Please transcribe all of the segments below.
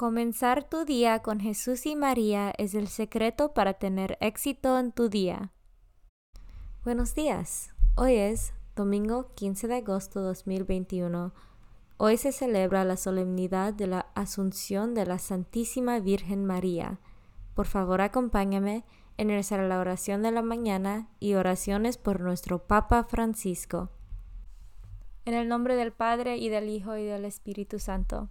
Comenzar tu día con Jesús y María es el secreto para tener éxito en tu día. Buenos días. Hoy es domingo 15 de agosto 2021. Hoy se celebra la solemnidad de la Asunción de la Santísima Virgen María. Por favor, acompáñame en la oración de la mañana y oraciones por nuestro Papa Francisco. En el nombre del Padre y del Hijo y del Espíritu Santo.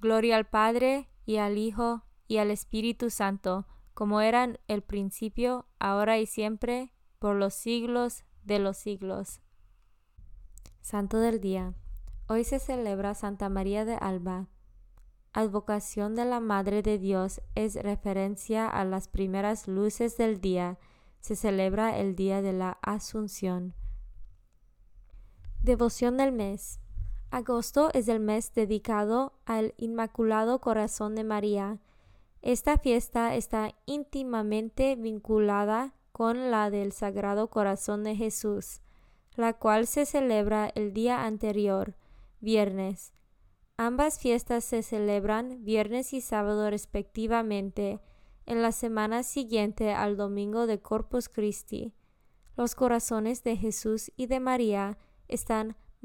Gloria al Padre, y al Hijo, y al Espíritu Santo, como eran el principio, ahora y siempre, por los siglos de los siglos. Santo del Día. Hoy se celebra Santa María de Alba. Advocación de la Madre de Dios es referencia a las primeras luces del día. Se celebra el día de la Asunción. Devoción del mes. Agosto es el mes dedicado al Inmaculado Corazón de María. Esta fiesta está íntimamente vinculada con la del Sagrado Corazón de Jesús, la cual se celebra el día anterior, viernes. Ambas fiestas se celebran viernes y sábado respectivamente, en la semana siguiente al domingo de Corpus Christi. Los corazones de Jesús y de María están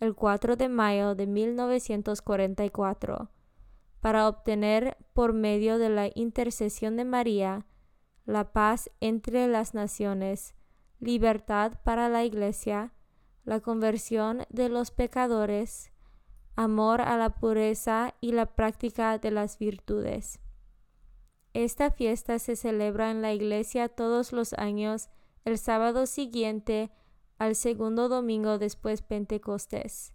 el 4 de mayo de 1944 para obtener por medio de la intercesión de María la paz entre las naciones, libertad para la Iglesia, la conversión de los pecadores, amor a la pureza y la práctica de las virtudes. Esta fiesta se celebra en la Iglesia todos los años el sábado siguiente al segundo domingo después Pentecostés.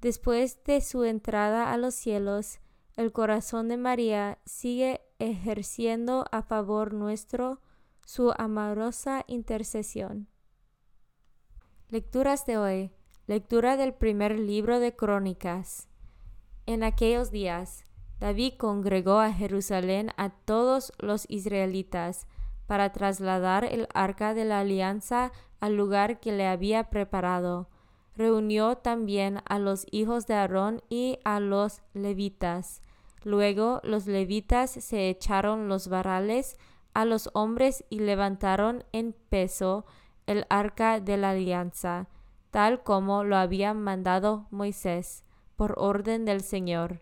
Después de su entrada a los cielos, el corazón de María sigue ejerciendo a favor nuestro su amorosa intercesión. Lecturas de hoy. Lectura del primer libro de Crónicas. En aquellos días, David congregó a Jerusalén a todos los israelitas para trasladar el arca de la alianza al lugar que le había preparado. Reunió también a los hijos de Aarón y a los levitas, Luego los levitas se echaron los varales a los hombres y levantaron en peso el arca de la alianza, tal como lo había mandado Moisés, por orden del Señor.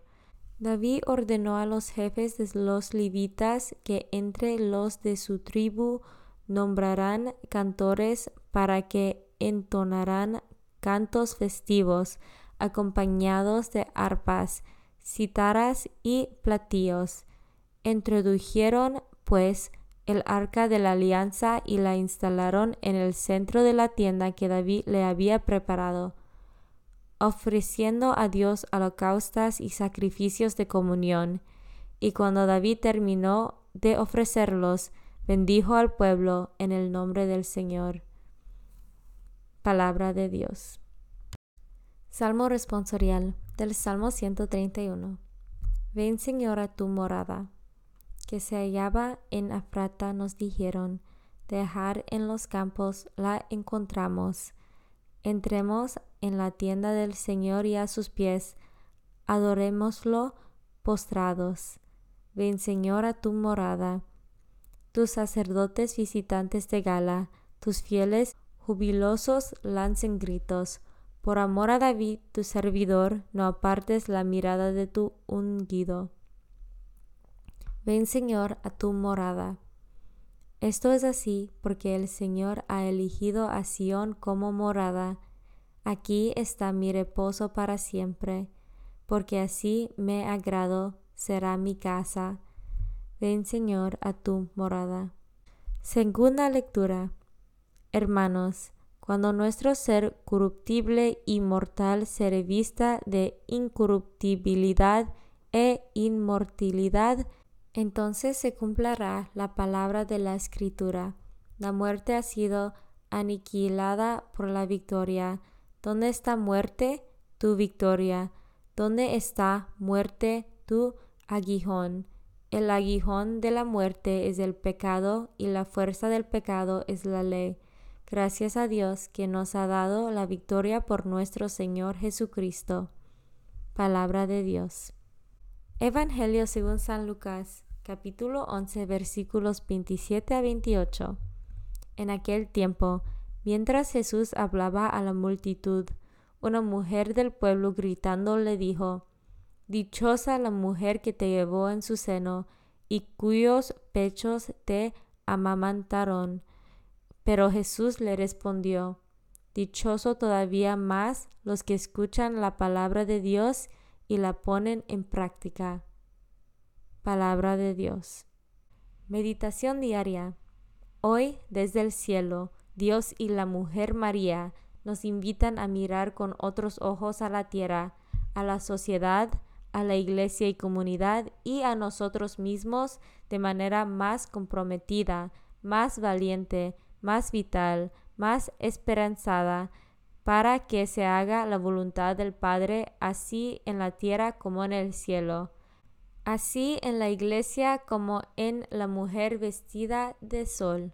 David ordenó a los jefes de los levitas que entre los de su tribu nombrarán cantores para que entonarán cantos festivos acompañados de arpas, citaras y platillos. Introdujeron, pues, el arca de la alianza y la instalaron en el centro de la tienda que David le había preparado, ofreciendo a Dios holocaustas y sacrificios de comunión. Y cuando David terminó de ofrecerlos, bendijo al pueblo en el nombre del Señor. Palabra de Dios. Salmo responsorial del Salmo 131. Ven Señor a tu morada, que se hallaba en Afrata nos dijeron, dejar en los campos la encontramos. Entremos en la tienda del Señor y a sus pies, adorémoslo postrados. Ven Señor a tu morada. Tus sacerdotes visitantes de gala, tus fieles jubilosos lancen gritos por amor a David, tu servidor, no apartes la mirada de tu ungido. Ven, Señor, a tu morada. Esto es así porque el Señor ha elegido a Sión como morada. Aquí está mi reposo para siempre, porque así me agrado será mi casa. Ven, Señor, a tu morada. Segunda lectura. Hermanos, cuando nuestro ser corruptible y mortal se revista de incorruptibilidad e inmortalidad, entonces se cumplirá la palabra de la Escritura. La muerte ha sido aniquilada por la victoria. ¿Dónde está muerte? Tu victoria. ¿Dónde está muerte? Tu aguijón. El aguijón de la muerte es el pecado y la fuerza del pecado es la ley. Gracias a Dios que nos ha dado la victoria por nuestro Señor Jesucristo. Palabra de Dios. Evangelio según San Lucas, capítulo 11, versículos 27 a 28. En aquel tiempo, mientras Jesús hablaba a la multitud, una mujer del pueblo gritando le dijo, Dichosa la mujer que te llevó en su seno y cuyos pechos te amamantaron pero Jesús le respondió, Dichoso todavía más los que escuchan la palabra de Dios y la ponen en práctica. Palabra de Dios. Meditación diaria. Hoy, desde el cielo, Dios y la mujer María nos invitan a mirar con otros ojos a la tierra, a la sociedad, a la iglesia y comunidad y a nosotros mismos de manera más comprometida, más valiente, más vital, más esperanzada, para que se haga la voluntad del Padre así en la tierra como en el cielo, así en la iglesia como en la mujer vestida de sol.